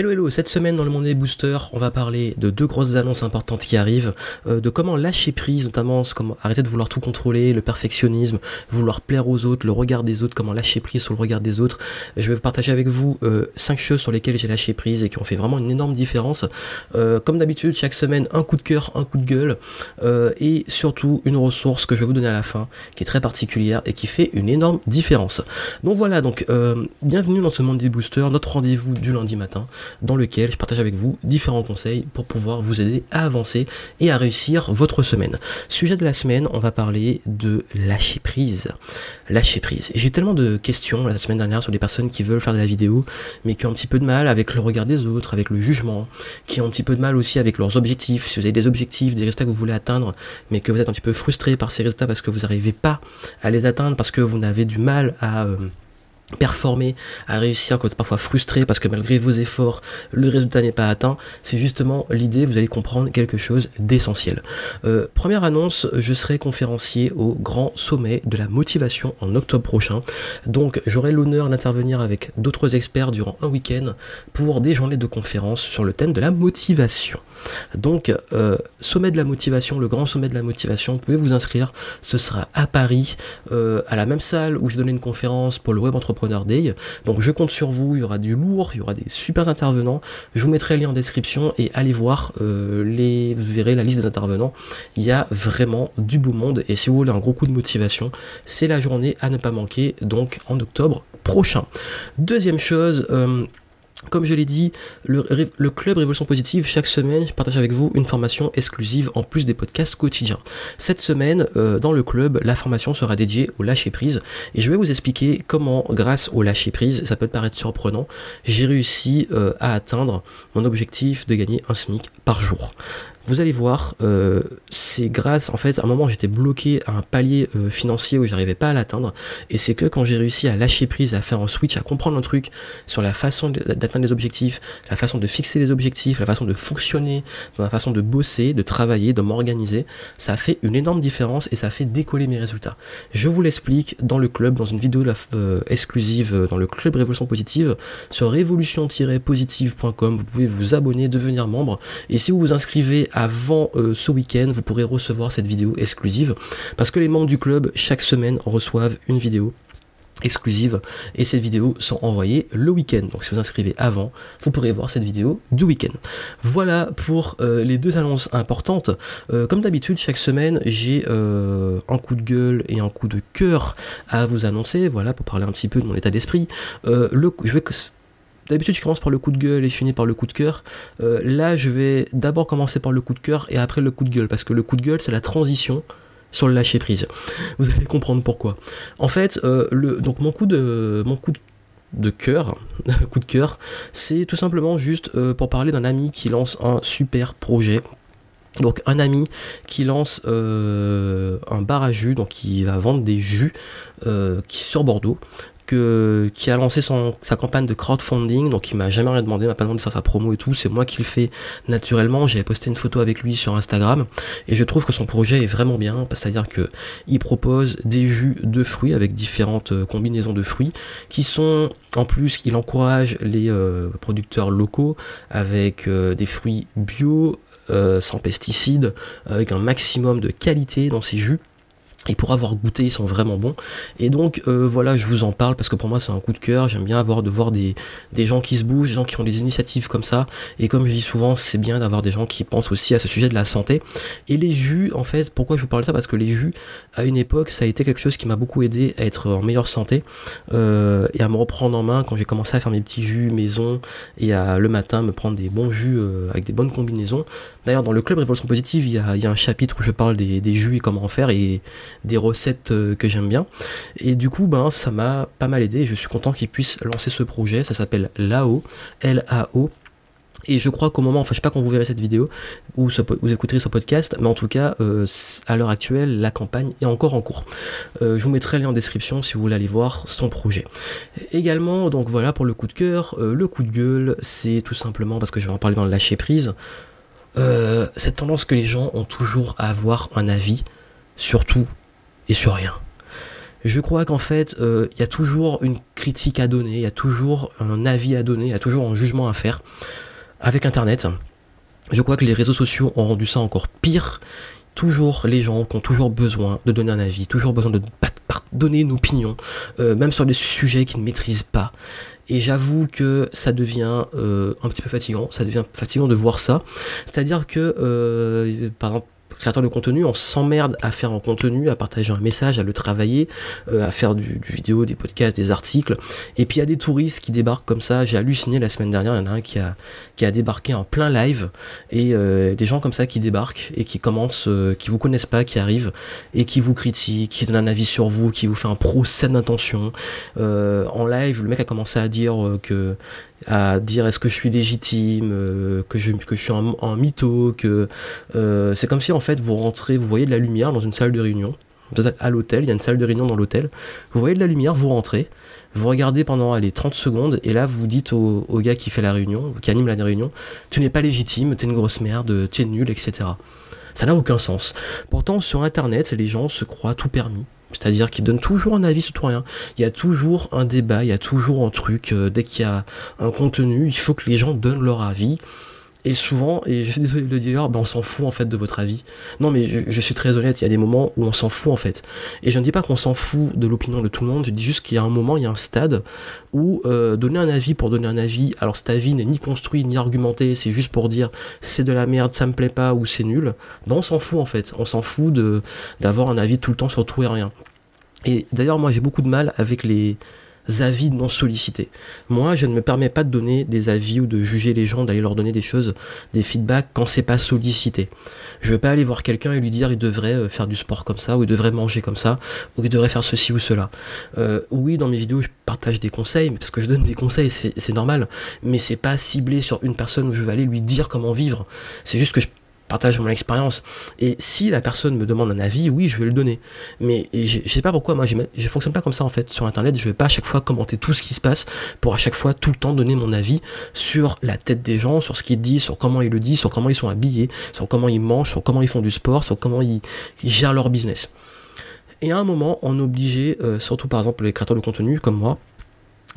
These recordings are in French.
Hello hello, cette semaine dans le monde des boosters, on va parler de deux grosses annonces importantes qui arrivent, euh, de comment lâcher prise, notamment arrêter de vouloir tout contrôler, le perfectionnisme, vouloir plaire aux autres, le regard des autres, comment lâcher prise sur le regard des autres. Je vais vous partager avec vous euh, cinq choses sur lesquelles j'ai lâché prise et qui ont fait vraiment une énorme différence. Euh, comme d'habitude, chaque semaine, un coup de cœur, un coup de gueule, et surtout une ressource que je vais vous donner à la fin, qui est très particulière et qui fait une énorme différence. Donc voilà, donc bienvenue dans ce monde des boosters, notre rendez-vous du lundi matin dans lequel je partage avec vous différents conseils pour pouvoir vous aider à avancer et à réussir votre semaine. Sujet de la semaine, on va parler de lâcher prise. Lâcher prise. J'ai tellement de questions la semaine dernière sur des personnes qui veulent faire de la vidéo, mais qui ont un petit peu de mal avec le regard des autres, avec le jugement, qui ont un petit peu de mal aussi avec leurs objectifs. Si vous avez des objectifs, des résultats que vous voulez atteindre, mais que vous êtes un petit peu frustré par ces résultats parce que vous n'arrivez pas à les atteindre, parce que vous n'avez du mal à... Euh, performer, à réussir quand parfois frustré parce que malgré vos efforts, le résultat n'est pas atteint, c'est justement l'idée, vous allez comprendre quelque chose d'essentiel. Euh, première annonce, je serai conférencier au grand sommet de la motivation en octobre prochain. Donc j'aurai l'honneur d'intervenir avec d'autres experts durant un week-end pour des journées de conférences sur le thème de la motivation. Donc, euh, sommet de la motivation, le grand sommet de la motivation, vous pouvez vous inscrire. Ce sera à Paris, euh, à la même salle où je donnais une conférence pour le Web Entrepreneur Day. Donc, je compte sur vous. Il y aura du lourd, il y aura des super intervenants. Je vous mettrai le lien en description et allez voir euh. Vous verrez la liste des intervenants. Il y a vraiment du beau monde. Et si vous voulez un gros coup de motivation, c'est la journée à ne pas manquer. Donc, en octobre prochain. Deuxième chose. Comme je l'ai dit, le, club Révolution Positive, chaque semaine, je partage avec vous une formation exclusive en plus des podcasts quotidiens. Cette semaine, euh, dans le club, la formation sera dédiée au lâcher prise et je vais vous expliquer comment, grâce au lâcher prise, ça peut paraître surprenant, j'ai réussi euh, à atteindre mon objectif de gagner un SMIC par jour vous allez voir, euh, c'est grâce, en fait, à un moment j'étais bloqué à un palier euh, financier où j'arrivais pas à l'atteindre, et c'est que quand j'ai réussi à lâcher prise, à faire un switch, à comprendre un truc sur la façon d'atteindre les objectifs, la façon de fixer les objectifs, la façon de fonctionner, la façon de bosser, de travailler, de m'organiser, ça fait une énorme différence et ça fait décoller mes résultats. Je vous l'explique dans le club, dans une vidéo euh, exclusive dans le club Révolution Positive sur révolution-positive.com. Vous pouvez vous abonner, devenir membre, et si vous vous inscrivez à avant euh, ce week-end, vous pourrez recevoir cette vidéo exclusive. Parce que les membres du club chaque semaine reçoivent une vidéo exclusive. Et ces vidéos sont envoyées le week-end. Donc si vous inscrivez avant vous pourrez voir cette vidéo du week-end. Voilà pour euh, les deux annonces importantes. Euh, comme d'habitude chaque semaine j'ai un coup de gueule et un coup de cœur à vous annoncer. Voilà pour parler un petit peu de mon état d'esprit. Le je vais D'habitude, je commence par le coup de gueule et finis par le coup de cœur. Euh, là, je vais d'abord commencer par le coup de cœur et après le coup de gueule, parce que le coup de gueule, c'est la transition sur le lâcher prise. Vous allez comprendre pourquoi. En fait, euh, mon coup de cœur, c'est tout simplement juste euh, pour parler d'un ami qui lance un super projet. Donc un ami qui lance un bar à jus, donc qui va vendre des jus sur Bordeaux qui a lancé sa campagne de crowdfunding, donc il m'a jamais rien demandé, m'a pas demandé de faire sa promo et tout, c'est moi qui le fais naturellement. J'avais posté une photo avec lui sur Instagram et je trouve que son projet est vraiment bien, c'est-à-dire que il propose des jus de fruits avec différentes euh, combinaisons de fruits qui sont en plus, il encourage les euh, producteurs locaux avec euh, des fruits bio, sans pesticides, avec un maximum de qualité dans ses jus. Et pour avoir goûté, ils sont vraiment bons. Et donc euh, voilà, je vous en parle parce que pour moi c'est un coup de cœur. J'aime bien avoir de voir des, des gens qui se bougent, des gens qui ont des initiatives comme ça. Et comme je dis souvent, c'est bien d'avoir des gens qui pensent aussi à ce sujet de la santé. Et les jus, en fait, pourquoi je vous parle de ça? Parce que les jus, à une époque, ça a été quelque chose qui m'a beaucoup aidé à être en meilleure santé euh, et à me reprendre en main quand j'ai commencé à faire mes petits jus maison et à le matin me prendre des bons jus euh, avec des bonnes combinaisons. D'ailleurs, dans le club Révolution Positive, il y a, y a un chapitre où je parle des, des jus et comment en faire et des recettes euh, que j'aime bien. Et du coup, ben, ça m'a pas mal aidé. Je suis content qu'il puisse lancer ce projet. Ça s'appelle LAO, L-A-O. Et je crois qu'au moment, enfin je sais pas quand vous verrez cette vidéo ou vous écouterez ce podcast, mais en tout cas euh, à l'heure actuelle la campagne est encore en cours. Euh, je vous mettrai le lien en description si vous voulez aller voir son projet. Également, donc voilà pour le coup de cœur, le coup de gueule, c'est tout simplement parce que je vais en parler dans le lâcher prise. cette tendance que les gens ont toujours à avoir un avis sur tout et sur rien. Je crois qu'en fait, euh, il y a toujours une critique à donner, il y a toujours un avis à donner, il y a toujours un jugement à faire. Avec Internet, je crois que les réseaux sociaux ont rendu ça encore pire. Toujours les gens qui ont toujours besoin de donner un avis, toujours besoin de donner une opinion, euh, même sur des sujets qu'ils ne maîtrisent pas. Et j'avoue que ça devient euh, un petit peu fatigant, ça devient fatigant de voir ça. C'est-à-dire que, par exemple, créateur de contenu, on s'emmerde à faire un contenu, à partager un message, à le travailler, euh, à faire du, vidéo, des podcasts, des articles. Et puis il y a des touristes qui débarquent comme ça. J'ai halluciné la semaine dernière, il y en a un qui a, qui a débarqué en plein live. Et euh, des gens comme ça qui débarquent et qui commencent, euh, qui vous connaissent pas, qui arrivent et qui vous critiquent, qui donnent un avis sur vous, qui vous fait un procès d'intention. en live, le mec a commencé à dire que à dire est-ce que je suis légitime, euh, que, je, que suis un, mytho, que euh, c'est comme si en fait vous rentrez, vous voyez de la lumière dans une salle de réunion. Vous êtes à l'hôtel, il y a une salle de réunion dans l'hôtel. Vous voyez de la lumière, vous rentrez, vous regardez pendant allez, 30 secondes, et là vous dites au, gars qui fait la réunion, qui anime la réunion, tu n'es pas légitime, tu es une grosse merde, tu es nul, etc. Ça n'a aucun sens. Pourtant, sur Internet, les gens se croient tout permis. C'est-à-dire qu'ils donnent toujours un avis sur tout rien. Il y a toujours un débat, il y a toujours un truc. Euh, dès qu'il y a un contenu, il faut que les gens donnent leur avis. Et souvent, et je suis désolé de le dire, ben on s'en fout en fait de votre avis. Non mais je, suis très honnête, il y a des moments où on s'en fout en fait. Et je ne dis pas qu'on s'en fout de l'opinion de tout le monde, je dis juste qu'il y a un moment, il y a un stade où euh, donner un avis pour donner un avis, alors cet avis n'est ni construit ni argumenté, c'est juste pour dire c'est de la merde, ça me plaît pas ou c'est nul, ben on s'en fout en fait. On s'en fout d'avoir un avis tout le temps sur tout et rien. Et d'ailleurs moi j'ai beaucoup de mal avec les avis non sollicités. Moi, je ne me permets pas de donner des avis ou de juger les gens, d'aller leur donner des choses, des feedbacks quand c'est pas sollicité. Je veux pas aller voir quelqu'un et lui dire il devrait euh, faire du sport comme ça, ou il devrait manger comme ça, ou il devrait faire ceci ou cela. Euh, oui, dans mes vidéos, je partage des conseils, parce que je donne des conseils, c'est normal, mais c'est pas ciblé sur une personne où je vais aller lui dire comment vivre. C'est juste que je partage mon expérience. Et si la personne me demande un avis, oui, je vais le donner. Mais je, sais pas pourquoi, moi, je, fonctionne pas comme ça en fait sur Internet. Je vais pas à chaque fois commenter tout ce qui se passe pour à chaque fois tout le temps donner mon avis sur la tête des gens, sur ce qu'ils disent, sur comment ils le disent, sur comment ils sont habillés, sur comment ils mangent, sur comment ils font du sport, sur comment ils, gèrent leur business. Et à un moment, on est obligé, euh, surtout par exemple les créateurs de contenu comme moi,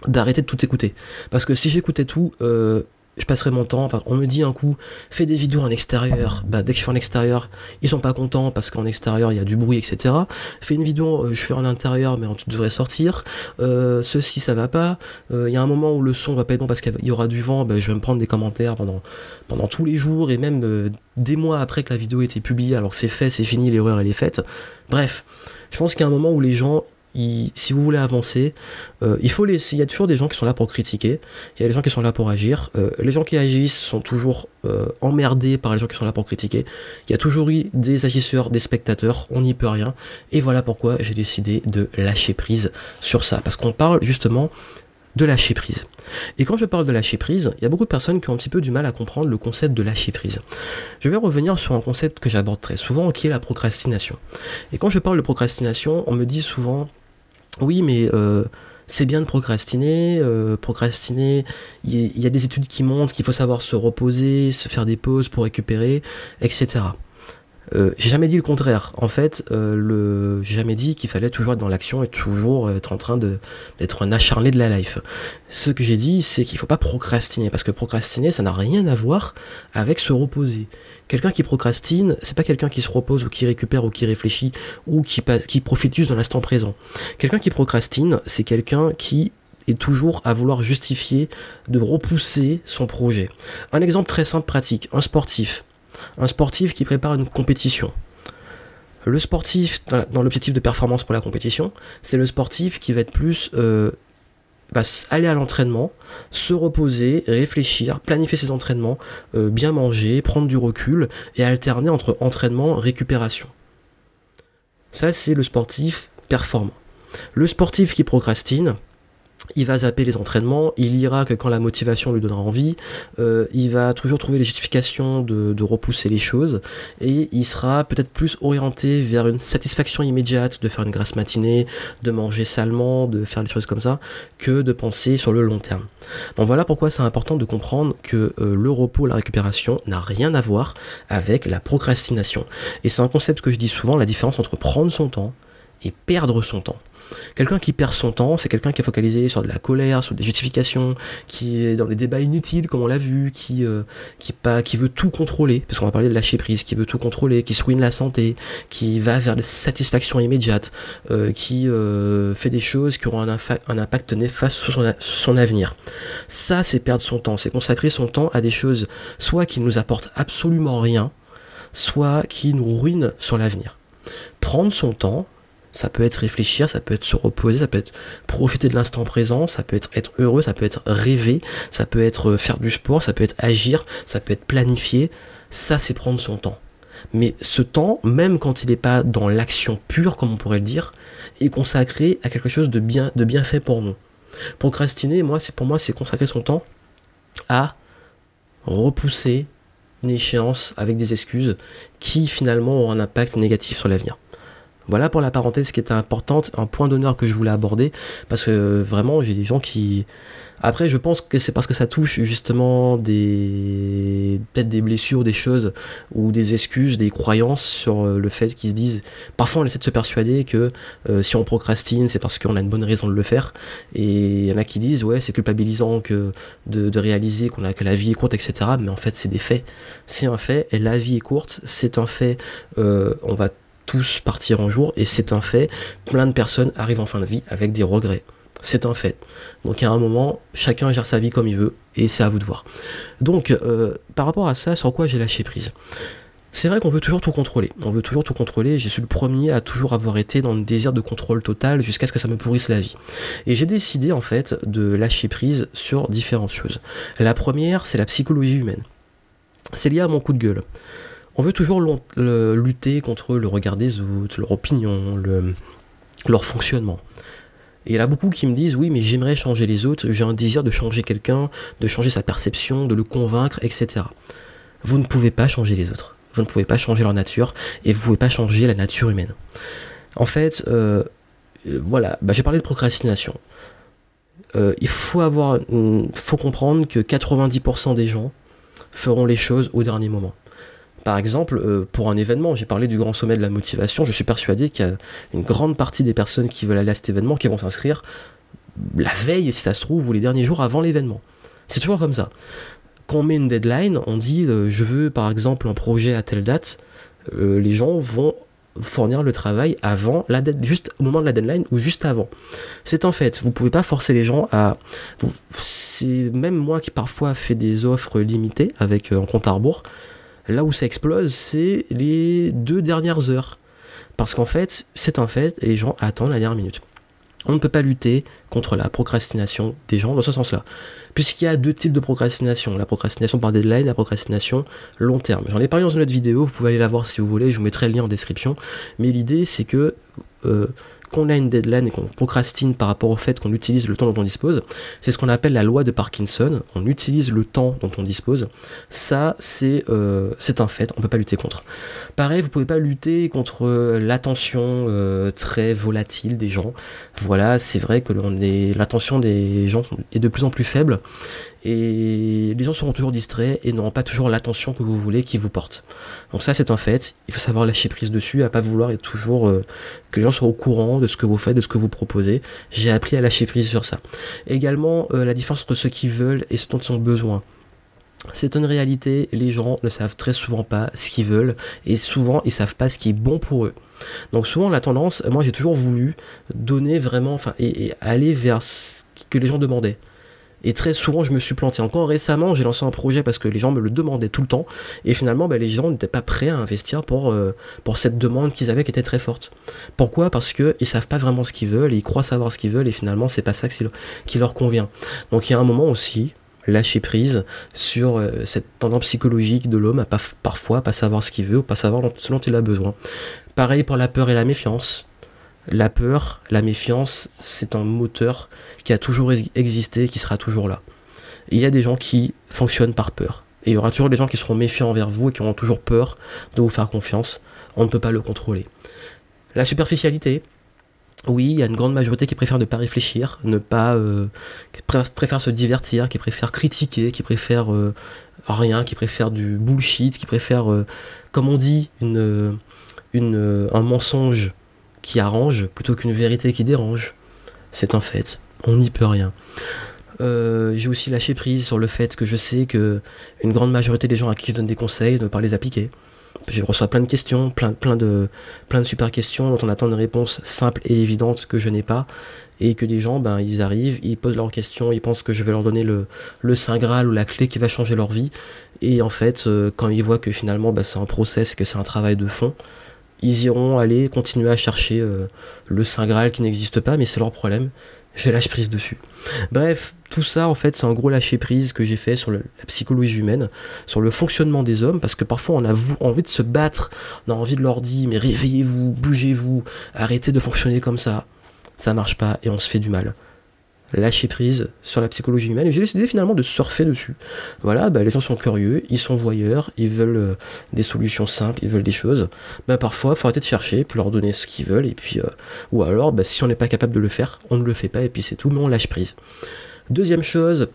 d'arrêter de tout écouter. Parce que si j'écoutais tout, euh, je passerai mon temps. On me dit un coup, fais des vidéos en extérieur. Bah, dès que je fais en extérieur, ils sont pas contents parce qu'en extérieur il y a du bruit, etc. Fais une vidéo, euh, je fais en intérieur, mais tu devrais sortir. Euh, ceci, ça va pas. Euh, il y a un moment où le son va pas être bon parce qu'il y aura du vent. Bah, je vais me prendre des commentaires pendant, pendant tous les jours et même des mois après que la vidéo ait été publiée. Alors c'est fait, c'est fini, l'erreur elle est faite. Bref, je pense qu'il y a un moment où les gens si vous voulez avancer, euh, il faut laisser. Il y a toujours des gens qui sont là pour critiquer. Il y a des gens qui sont là pour agir. Euh, les gens qui agissent sont toujours euh, emmerdés par les gens qui sont là pour critiquer. Il y a toujours eu des agisseurs, des spectateurs. On n'y peut rien. Et voilà pourquoi j'ai décidé de lâcher prise sur ça, parce qu'on parle justement de lâcher prise. Et quand je parle de lâcher prise, il y a beaucoup de personnes qui ont un petit peu du mal à comprendre le concept de lâcher prise. Je vais revenir sur un concept que j'aborde très souvent, qui est la procrastination. Et quand je parle de procrastination, on me dit souvent oui, mais euh, c'est bien de procrastiner. Euh, procrastiner, il y, a des études qui montrent qu'il faut savoir se reposer, se faire des pauses pour récupérer, etc. Euh, j'ai jamais dit le contraire. En fait, euh, j'ai jamais dit qu'il fallait toujours être dans l'action et toujours être en train d'être un acharné de la life. Ce que j'ai dit, c'est qu'il faut pas procrastiner parce que procrastiner, ça n'a rien à voir avec se reposer. Quelqu'un qui procrastine, c'est pas quelqu'un qui se repose ou qui récupère ou qui réfléchit ou qui, qui profite juste de l'instant présent. Quelqu'un qui procrastine, c'est quelqu'un qui est toujours à vouloir justifier de repousser son projet. Un exemple très simple, pratique, un sportif un sportif qui prépare une compétition. Le sportif, dans l'objectif de performance pour la compétition, c'est le sportif qui va être plus euh, aller à l'entraînement, se reposer, réfléchir, planifier ses entraînements, euh, bien manger, prendre du recul et alterner entre entraînement récupération. Ça, c'est le sportif performant. Le sportif qui procrastine, il va zapper les entraînements, il ira que quand la motivation lui donnera envie, euh, il va toujours trouver les justifications de, repousser les choses, et il sera peut-être plus orienté vers une satisfaction immédiate de faire une grasse matinée, de manger salement, de faire des choses comme ça, que de penser sur le long terme. Donc voilà pourquoi c'est important de comprendre que euh, le repos, la récupération n'a rien à voir avec la procrastination. Et c'est un concept que je dis souvent, la différence entre prendre son temps et perdre son temps. Quelqu'un qui perd son temps, c'est quelqu'un qui est focalisé sur de la colère, sur des justifications, qui est dans des débats inutiles, comme on l'a vu, qui, euh, qui, pas, qui veut tout contrôler, parce qu'on va parler de lâcher prise, qui veut tout contrôler, qui se ruine la santé, qui va vers la satisfaction immédiate, euh, qui euh, fait des choses qui auront un, impact néfaste sur son, son avenir. Ça, c'est perdre son temps, c'est consacrer son temps à des choses soit qui nous apportent absolument rien, soit qui nous ruinent sur l'avenir. Prendre son temps, ça peut être réfléchir, ça peut être se reposer, ça peut être profiter de l'instant présent, ça peut être être heureux, ça peut être rêver, ça peut être faire du sport, ça peut être agir, ça peut être planifier. Ça, c'est prendre son temps. Mais ce temps, même quand il n'est pas dans l'action pure, comme on pourrait le dire, est consacré à quelque chose de bien, de bien fait pour nous. Procrastiner, moi, pour moi, c'est consacrer son temps à repousser une échéance avec des excuses qui finalement auront un impact négatif sur l'avenir. Voilà pour la parenthèse qui était importante, un point d'honneur que je voulais aborder, parce que euh, vraiment j'ai des gens qui... Après je pense que c'est parce que ça touche justement des... peut-être des blessures, des choses, ou des excuses, des croyances sur euh, le fait qu'ils se disent... Parfois on essaie de se persuader que euh, si on procrastine c'est parce qu'on a une bonne raison de le faire, et il y en a qui disent ouais c'est culpabilisant que de, réaliser qu'on a que la vie est courte, etc. Mais en fait c'est des faits. C'est un fait, et la vie est courte, c'est un fait, on va tous partir un jour, et c'est un fait, plein de personnes arrivent en fin de vie avec des regrets. C'est un fait. Donc à un moment, chacun gère sa vie comme il veut, et c'est à vous de voir. Donc euh, par rapport à ça, sur quoi j'ai lâché prise? C'est vrai qu'on veut toujours tout contrôler. On veut toujours tout contrôler. J'ai suis le premier à toujours avoir été dans le désir de contrôle total jusqu'à ce que ça me pourrisse la vie. Et j'ai décidé en fait de lâcher prise sur différentes choses. La première, c'est la psychologie humaine. C'est lié à mon coup de gueule on veut toujours lutter contre le regard des autres, leur opinion, leur fonctionnement. Et il y a beaucoup qui me disent oui mais j'aimerais changer les autres, j'ai un désir de changer quelqu'un, de changer sa perception, de le convaincre, etc. Vous ne pouvez pas changer les autres. Vous ne pouvez pas changer leur nature et vous ne pouvez pas changer la nature humaine. En fait, euh, voilà, bah, j'ai parlé de procrastination. Euh, il faut avoir, faut comprendre que 90% des gens feront les choses au dernier moment. Par exemple, euh, pour un événement, j'ai parlé du grand sommet de la motivation, je suis persuadé qu'il y a une grande partie des personnes qui veulent aller à cet événement qui vont s'inscrire la veille, si ça se trouve, ou les derniers jours avant l'événement. C'est toujours comme ça. Quand on met une deadline, on dit euh, je veux par exemple un projet à telle date, euh, les gens vont fournir le travail avant la date, juste au moment de la deadline ou juste avant. C'est en fait, vous pouvez pas forcer les gens à. C'est même moi qui parfois fais des offres limitées avec un compte à rebours. Là où ça explose, c'est les deux dernières heures. Parce qu'en fait, c'est un fait, et les gens attendent la dernière minute. On ne peut pas lutter contre la procrastination des gens dans ce sens-là. Puisqu'il y a deux types de procrastination. La procrastination par deadline, la procrastination long terme. J'en ai parlé dans une autre vidéo, vous pouvez aller la voir si vous voulez, je vous mettrai le lien en description. Mais l'idée, c'est que euh, qu'on a une deadline et qu'on procrastine par rapport au fait qu'on utilise le temps dont on dispose, c'est ce qu'on appelle la loi de Parkinson. On utilise le temps dont on dispose. Ça, c'est euh, un fait, on ne peut pas lutter contre. Pareil, vous ne pouvez pas lutter contre euh, l'attention euh, très volatile des gens. Voilà, c'est vrai que l'attention des gens est de plus en plus faible et les gens seront toujours distraits et n'auront pas toujours l'attention que vous voulez qu'ils vous portent. Donc ça c'est un fait, il faut savoir lâcher prise dessus, à pas vouloir être toujours euh, que les gens soient au courant de ce que vous faites, de ce que vous proposez. J'ai appris à lâcher prise sur ça. Également euh, la différence entre ce qu'ils veulent et ce dont ils ont besoin. C'est une réalité, les gens ne savent très souvent pas ce qu'ils veulent et souvent ils savent pas ce qui est bon pour eux. Donc souvent la tendance, moi j'ai toujours voulu donner vraiment, enfin, et aller vers ce que les gens demandaient. Et très souvent, je me suis planté. Encore récemment, j'ai lancé un projet parce que les gens me le demandaient tout le temps. Et finalement, bah, les gens n'étaient pas prêts à investir pour, euh, pour cette demande qu'ils avaient qui était très forte. Pourquoi? Parce qu'ils savent pas vraiment ce qu'ils veulent, ils croient savoir ce qu'ils veulent, et finalement, c'est pas ça qui leur convient. Donc il y a un moment aussi, lâcher prise sur euh, cette tendance psychologique de l'homme à pas, parfois pas savoir ce qu'il veut ou pas savoir ce dont il a besoin. Pareil pour la peur et la méfiance. La peur, la méfiance, c'est un moteur qui a toujours existé et qui sera toujours là. il y a des gens qui fonctionnent par peur. Et il y aura toujours des gens qui seront méfiants envers vous et qui auront toujours peur de vous faire confiance. On ne peut pas le contrôler. La superficialité, oui, il y a une grande majorité qui préfère ne pas réfléchir, ne pas, euh, qui préfère se divertir, qui préfère critiquer, qui préfère euh, rien, qui préfère du bullshit, qui préfère, euh, comme on dit, un mensonge qui arrange plutôt qu'une vérité qui dérange. C'est un fait, on n'y peut rien. Euh, j'ai aussi lâché prise sur le fait que je sais que une grande majorité des gens à qui je donne des conseils ne pas les appliquer. Je reçois plein de questions, plein, plein, de, super questions dont on attend une réponse simple et évidente que je n'ai pas. Et que des gens, ben, ils arrivent, ils posent leurs questions, ils pensent que je vais leur donner le, le Saint Graal ou la clé qui va changer leur vie. Et en fait, euh, quand ils voient que finalement ben, c'est un process et que c'est un travail de fond, ils iront aller continuer à chercher euh, le Saint Graal qui n'existe pas, mais c'est leur problème. Je lâche prise dessus. Bref, tout ça, en fait, c'est un gros lâcher prise que j'ai fait sur la psychologie humaine, sur le fonctionnement des hommes, parce que parfois on a envie de se battre, on a envie de leur dire, mais réveillez-vous, bougez-vous, arrêtez de fonctionner comme ça. Ça marche pas et on se fait du mal lâcher prise sur la psychologie humaine j'ai décidé finalement de surfer dessus. Voilà, bah, les gens sont curieux, ils sont voyeurs, ils veulent euh, des solutions simples, ils veulent des choses. Bah, parfois, il faut arrêter de chercher, puis leur donner ce qu'ils veulent, et puis, euh, ou alors, bah, si on n'est pas capable de le faire, on ne le fait pas, et puis c'est tout, mais on lâche prise. Deuxième chose,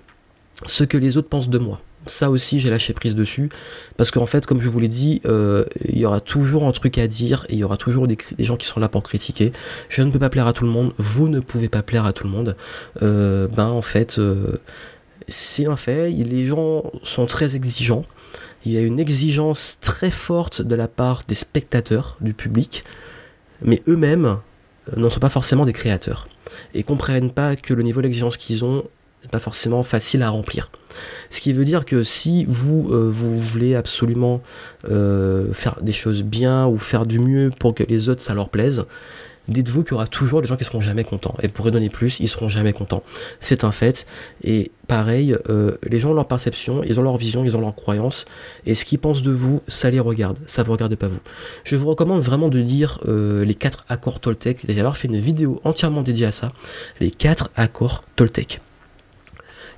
ce que les autres pensent de moi ça aussi j'ai lâché prise dessus. Parce qu'en fait comme je vous l'ai dit euh, il y aura toujours un truc à dire et il y aura toujours des, gens qui sont là pour critiquer. Je ne peux pas plaire à tout le monde. Vous ne pouvez pas plaire à tout le monde. Euh, ben en fait euh, c'est un fait. Les gens sont très exigeants. Il y a une exigence très forte de la part des spectateurs du public. Mais eux-mêmes n'en sont pas forcément des créateurs et comprennent pas que le niveau d'exigence qu'ils ont pas forcément facile à remplir. Ce qui veut dire que si vous, euh, vous voulez absolument euh, faire des choses bien ou faire du mieux pour que les autres ça leur plaise, dites-vous qu'il y aura toujours des gens qui seront jamais contents. Et pour redonner plus, ils seront jamais contents. C'est un fait. Et pareil, euh, les gens ont leur perception, ils ont leur vision, ils ont leur croyance. Et ce qu'ils pensent de vous, ça les regarde. Ça ne vous regarde pas vous. Je vous recommande vraiment de lire les quatre accords Toltec. J'ai alors fait une vidéo entièrement dédiée à ça. Les quatre accords Toltec.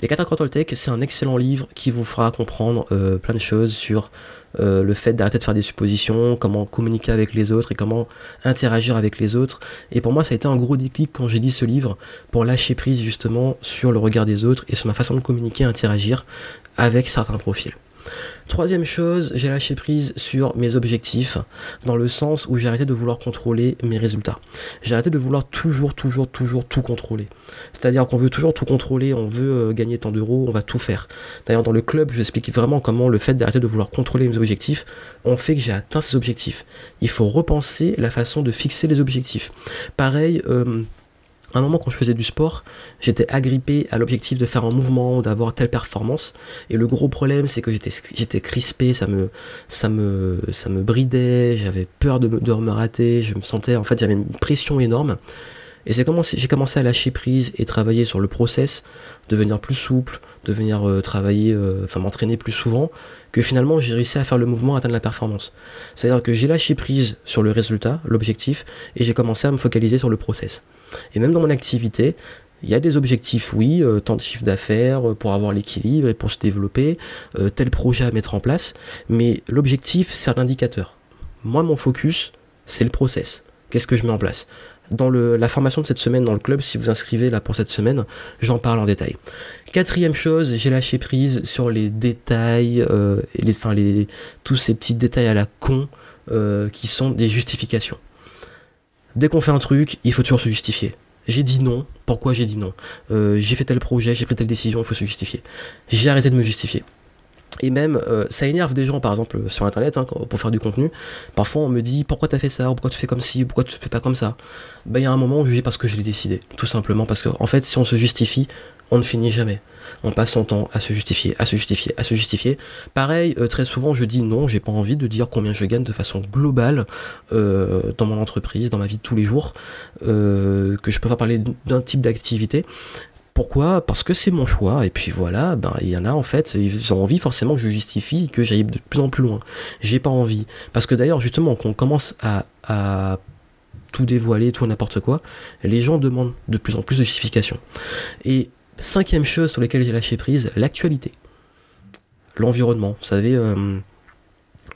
Les 4 accords Toltec, c'est un excellent livre qui vous fera comprendre euh, plein de choses sur euh, le fait d'arrêter de faire des suppositions, comment communiquer avec les autres et comment interagir avec les autres. Et pour moi, ça a été un gros déclic quand j'ai lu ce livre pour lâcher prise justement sur le regard des autres et sur ma façon de communiquer et interagir avec certains profils. Troisième chose, j'ai lâché prise sur mes objectifs, dans le sens où j'ai arrêté de vouloir contrôler mes résultats. J'ai arrêté de vouloir toujours, toujours, toujours tout contrôler. C'est-à-dire qu'on veut toujours tout contrôler, on veut euh, gagner tant d'euros, on va tout faire. D'ailleurs, dans le club, je vous explique vraiment comment le fait d'arrêter de vouloir contrôler mes objectifs, on fait que j'ai atteint ces objectifs. Il faut repenser la façon de fixer les objectifs. Pareil, euh, un moment quand je faisais du sport, j'étais agrippé à l'objectif de faire un mouvement, d'avoir telle performance. Et le gros problème, c'est que j'étais, crispé, ça me, ça me, ça me bridait, j'avais peur de me, de me rater, je me sentais, en fait, j'avais une pression énorme. Et c'est comment j'ai commencé à lâcher prise et travailler sur le process, devenir plus souple, devenir euh, travailler, euh, enfin m'entraîner plus souvent, que finalement j'ai réussi à faire le mouvement, à atteindre la performance. C'est-à-dire que j'ai lâché prise sur le résultat, l'objectif, et j'ai commencé à me focaliser sur le process. Et même dans mon activité, il y a des objectifs, oui, euh, tant de chiffre d'affaires pour avoir l'équilibre et pour se développer, tel projet à mettre en place, mais l'objectif, c'est l'indicateur. Moi, mon focus, c'est le process. Qu'est-ce que je mets en place? Dans la formation de cette semaine dans le club, si vous inscrivez là pour cette semaine, j'en parle en détail. Quatrième chose, j'ai lâché prise sur les détails, euh, les, enfin les, tous ces petits détails à la con euh, qui sont des justifications. Dès qu'on fait un truc, il faut toujours se justifier. J'ai dit non, pourquoi j'ai dit non? Euh, J'ai fait tel projet, j'ai pris telle décision, il faut se justifier. J'ai arrêté de me justifier. Et même, euh, ça énerve des gens, par exemple, sur Internet, hein, pour faire du contenu. Parfois, on me dit pourquoi t'as fait ça, pourquoi tu fais comme ci, pourquoi tu fais pas comme ça? Ben, il y a un moment dis parce que je l'ai décidé, tout simplement. Parce qu'en en fait, si on se justifie, on ne finit jamais. On passe son temps à se justifier, à se justifier, à se justifier. Pareil, euh, très souvent, je dis non, j'ai pas envie de dire combien je gagne de façon globale euh, dans mon entreprise, dans ma vie de tous les jours, que je peux pas parler d'un type d'activité. Pourquoi Parce que c'est mon choix, et puis voilà, ben il y en a en fait, ils ont envie forcément que je justifie, que j'aille de plus en plus loin. J'ai pas envie. Parce que d'ailleurs, justement, quand on commence à, tout dévoiler, tout n'importe quoi, les gens demandent de plus en plus de justification. Et cinquième chose sur laquelle j'ai lâché prise, l'actualité. L'environnement. Vous savez, euh,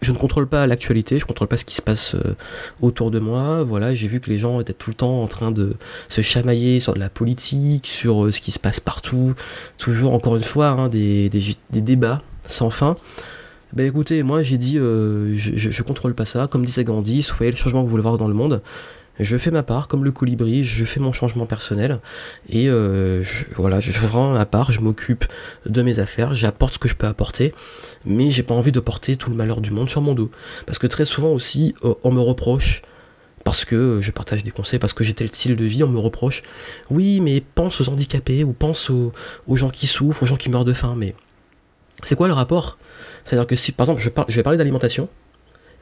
je ne contrôle pas l'actualité, je ne contrôle pas ce qui se passe euh, autour de moi. Voilà, j'ai vu que les gens étaient tout le temps en train de se chamailler sur de la politique, sur euh, ce qui se passe partout. Toujours, encore une fois, hein, des, débats sans fin. Ben écoutez, moi j'ai dit, euh, je, ne contrôle pas ça. Comme disait Gandhi, soyez le changement que vous voulez voir dans le monde. Je fais ma part comme le colibri, je fais mon changement personnel et euh, voilà, je fais vraiment ma part, je m'occupe de mes affaires, j'apporte ce que je peux apporter, mais j'ai pas envie de porter tout le malheur du monde sur mon dos. Parce que très souvent aussi, euh, on me reproche parce que je partage des conseils, parce que j'ai tel style de vie, on me reproche, oui, mais pense aux handicapés, ou pense aux, gens qui souffrent, aux gens qui meurent de faim, mais c'est quoi le rapport? C'est-à-dire que si, par exemple, je, je vais parler d'alimentation,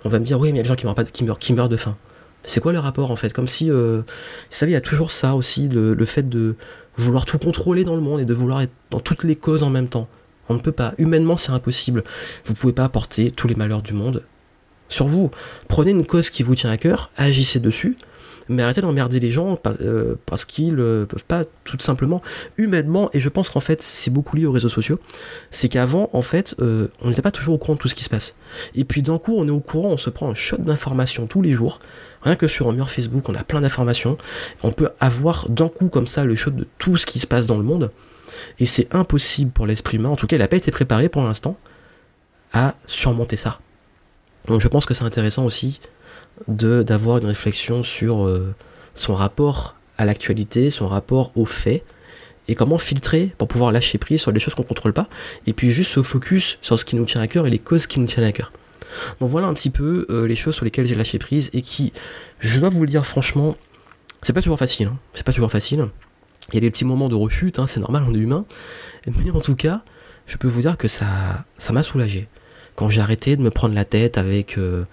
on va me dire, oui, mais il y a des gens qui meurent, pas, qui meurent de faim. C'est quoi le rapport en fait? Comme si, euh, vous savez, il y a toujours ça aussi, le, fait de vouloir tout contrôler dans le monde et de vouloir être dans toutes les causes en même temps. On ne peut pas. Humainement, c'est impossible. Vous ne pouvez pas apporter tous les malheurs du monde sur vous. Prenez une cause qui vous tient à cœur, agissez dessus, mais arrêtez d'emmerder les gens euh, parce qu'ils ne euh, peuvent pas tout simplement humainement. Et je pense qu'en fait c'est beaucoup lié aux réseaux sociaux. C'est qu'avant en fait euh, on n'était pas toujours au courant de tout ce qui se passe. Et puis d'un coup on est au courant on se prend un shot d'informations tous les jours. Rien que sur un mur Facebook on a plein d'informations. On peut avoir d'un coup comme ça le shot de tout ce qui se passe dans le monde. Et c'est impossible pour l'esprit humain. En tout cas il n'a pas été préparé pour l'instant à surmonter ça. Donc je pense que c'est intéressant aussi de d'avoir une réflexion sur euh, son rapport à l'actualité, son rapport aux faits, et comment filtrer pour pouvoir lâcher prise sur les choses qu'on ne contrôle pas, et puis juste se focus sur ce qui nous tient à cœur et les causes qui nous tiennent à cœur. Donc voilà un petit peu euh, les choses sur lesquelles j'ai lâché prise et qui, je dois vous le dire franchement, c'est pas toujours facile. Hein. C'est pas toujours facile. Il y a des petits moments de rechute, hein, c'est normal, on est humain. Mais en tout cas, je peux vous dire que ça, ça m'a soulagé. Quand j'ai arrêté de me prendre la tête avec euh,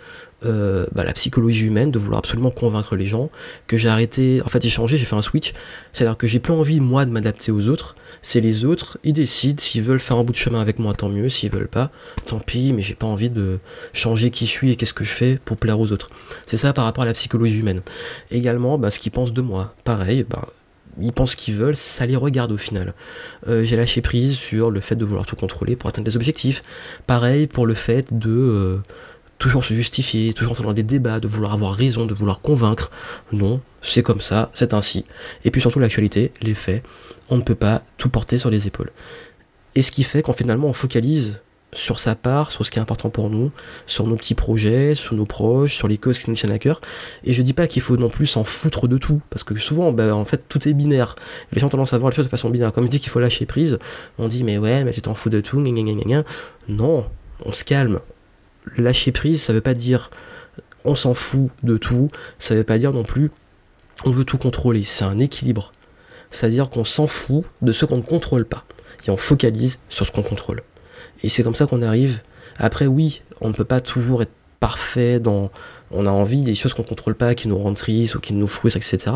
euh, bah, la psychologie humaine, de vouloir absolument convaincre les gens, que j'ai arrêté, en fait j'ai changé, j'ai fait un switch, c'est-à-dire que j'ai plus envie moi de m'adapter aux autres, c'est les autres, ils décident s'ils veulent faire un bout de chemin avec moi, tant mieux, s'ils veulent pas, tant pis, mais j'ai pas envie de changer qui je suis et qu'est-ce que je fais pour plaire aux autres. C'est ça par rapport à la psychologie humaine. Également, bah, ce qu'ils pensent de moi, pareil, bah, ils pensent qu'ils veulent, ça les regarde au final. Euh, j'ai lâché prise sur le fait de vouloir tout contrôler pour atteindre des objectifs. Pareil pour le fait de euh, toujours se justifier, toujours dans des débats, de vouloir avoir raison, de vouloir convaincre. Non, c'est comme ça, c'est ainsi. Et puis surtout l'actualité, les faits, on ne peut pas tout porter sur les épaules. Et ce qui fait qu'en finalement on focalise sur sa part, sur ce qui est important pour nous, sur nos petits projets, sur nos proches, sur les causes qui nous tiennent à cœur. Et je dis pas qu'il faut non plus s'en foutre de tout, parce que souvent, bah, en fait, tout est binaire. Les gens ont tendance à voir les choses de façon binaire. Comme je dis qu'il faut lâcher prise, on dit mais ouais, mais tu t'en fous de tout, Non, on se calme, lâcher prise, ça veut pas dire on s'en fout de tout, ça veut pas dire non plus on veut tout contrôler, c'est un équilibre. C'est-à-dire qu'on s'en fout de ce qu'on ne contrôle pas et on focalise sur ce qu'on contrôle. Et c'est comme ça qu'on arrive. Après, oui, on ne peut pas toujours être parfait dans on a envie des choses qu'on contrôle pas, qui nous rendent tristes ou qui nous frustrent, etc.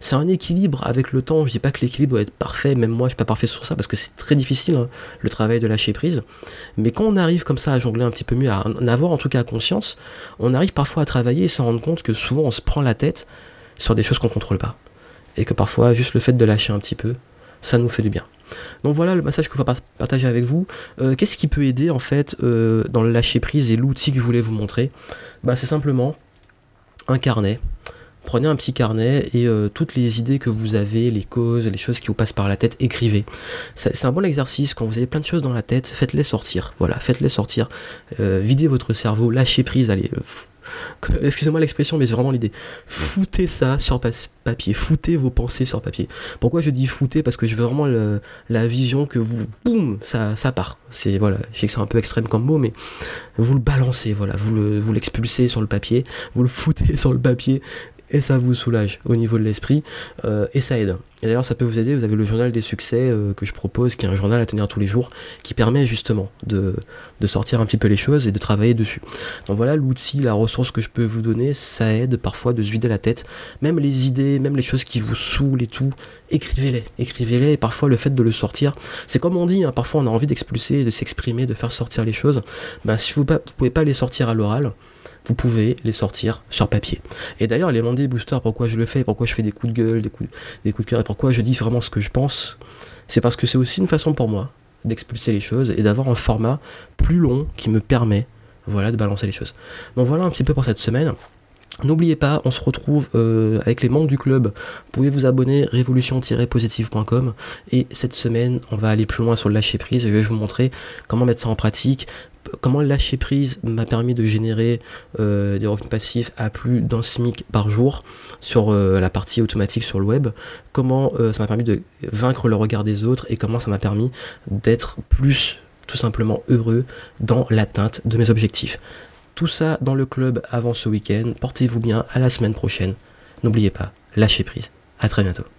C'est un équilibre avec le temps. Je dis pas que l'équilibre doit être parfait, même moi je suis pas parfait sur ça parce que c'est très difficile hein, le travail de lâcher prise. Mais quand on arrive comme ça à jongler un petit peu mieux, à en avoir en tout cas conscience, on arrive parfois à travailler et se rendre compte que souvent on se prend la tête sur des choses qu'on contrôle pas. Et que parfois juste le fait de lâcher un petit peu, ça nous fait du bien. Donc voilà le message que je vais partager avec vous. Euh, qu'est-ce qui peut aider en fait euh, dans le lâcher prise et l'outil que je voulais vous montrer? Bah, C'est simplement un carnet. Prenez un petit carnet et euh, toutes les idées que vous avez, les causes, les choses qui vous passent par la tête, écrivez. C'est un bon exercice. Quand vous avez plein de choses dans la tête, faites-les sortir. Voilà, faites-les sortir. videz votre cerveau, lâchez prise, allez, excusez-moi l'expression, mais c'est vraiment l'idée. Foutez ça sur papier, foutez vos pensées sur papier. Pourquoi je dis foutez? Parce que je veux vraiment la vision que vous, boum, ça, ça part. C'est voilà, je c'est un peu extrême comme mot, mais vous le balancez, voilà, vous vous l'expulsez sur le papier, vous le foutez sur le papier, et ça vous soulage au niveau de l'esprit euh, et ça aide. Et d'ailleurs ça peut vous aider, vous avez le journal des succès euh, que je propose, qui est un journal à tenir tous les jours, qui permet justement de, de, sortir un petit peu les choses et de travailler dessus. Donc voilà l'outil, la ressource que je peux vous donner, ça aide parfois de se vider la tête, même les idées, même les choses qui vous saoulent et tout, écrivez-les, écrivez-les, et parfois le fait de le sortir, c'est comme on dit, hein, parfois on a envie d'expulser, de s'exprimer, de faire sortir les choses, ben, si vous ne pouvez pas les sortir à l'oral, vous pouvez les sortir sur papier. Et d'ailleurs, les Monday Booster, pourquoi je le fais, pourquoi je fais des coups de gueule, des coups, de cœur, et pourquoi je dis vraiment ce que je pense, c'est parce que c'est aussi une façon pour moi d'expulser les choses et d'avoir un format plus long qui me permet voilà, de balancer les choses. Donc voilà un petit peu pour cette semaine. N'oubliez pas, on se retrouve euh, avec les membres du club. Vous pouvez vous abonner révolution-positive.com et cette semaine, on va aller plus loin sur le lâcher prise. Je vais vous montrer comment mettre ça en pratique, comment lâcher prise m'a permis de générer euh, des revenus passifs à plus d'un SMIC par jour sur euh, la partie automatique sur le web, comment ça m'a permis de vaincre le regard des autres et comment ça m'a permis d'être plus tout simplement heureux dans l'atteinte de mes objectifs. Tout ça dans le club avant ce week-end. Portez-vous bien, à la semaine prochaine. N'oubliez pas, lâchez prise. À très bientôt.